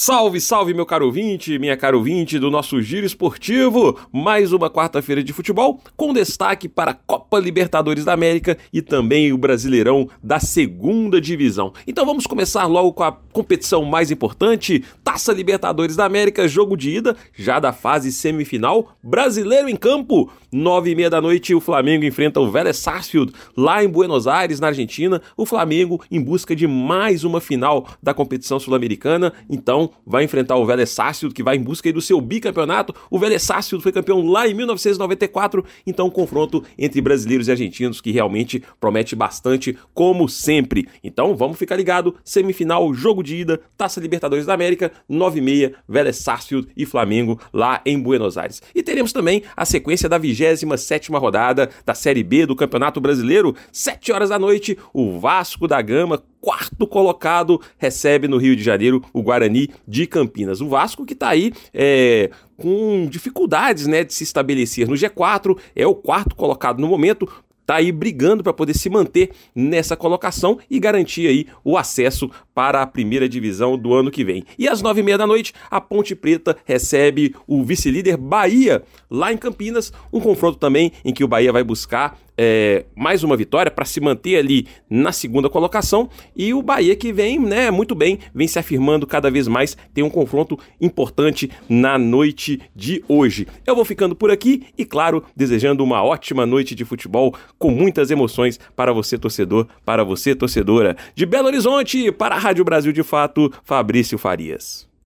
Salve, salve, meu caro ouvinte, minha caro ouvinte do nosso Giro Esportivo. Mais uma quarta-feira de futebol com destaque para a Copa Libertadores da América e também o Brasileirão da segunda divisão. Então vamos começar logo com a competição mais importante, Taça Libertadores da América, jogo de ida, já da fase semifinal, brasileiro em campo. Nove e meia da noite, o Flamengo enfrenta o Vélez Sarsfield lá em Buenos Aires, na Argentina. O Flamengo em busca de mais uma final da competição sul-americana. Então, vai enfrentar o Vélez Sarsfield, que vai em busca do seu bicampeonato. O Vélez Sarsfield foi campeão lá em 1994. Então, um confronto entre brasileiros e argentinos que realmente promete bastante, como sempre. Então, vamos ficar ligado. Semifinal, jogo de ida, Taça Libertadores da América, nove e meia, Vélez Sarsfield e Flamengo lá em Buenos Aires. E teremos também a sequência da vigília 27 rodada da Série B do Campeonato Brasileiro, 7 horas da noite, o Vasco da Gama, quarto colocado, recebe no Rio de Janeiro o Guarani de Campinas. O Vasco que está aí é, com dificuldades né, de se estabelecer no G4, é o quarto colocado no momento, tá aí brigando para poder se manter nessa colocação e garantir aí o acesso para a primeira divisão do ano que vem. E às nove e meia da noite, a Ponte Preta recebe o vice-líder Bahia lá em Campinas, um confronto também em que o Bahia vai buscar é, mais uma vitória para se manter ali na segunda colocação e o Bahia que vem, né, muito bem, vem se afirmando cada vez mais, tem um confronto importante na noite de hoje. Eu vou ficando por aqui e claro, desejando uma ótima noite de futebol com muitas emoções para você torcedor, para você torcedora. De Belo Horizonte para a Rádio Brasil de Fato, Fabrício Farias.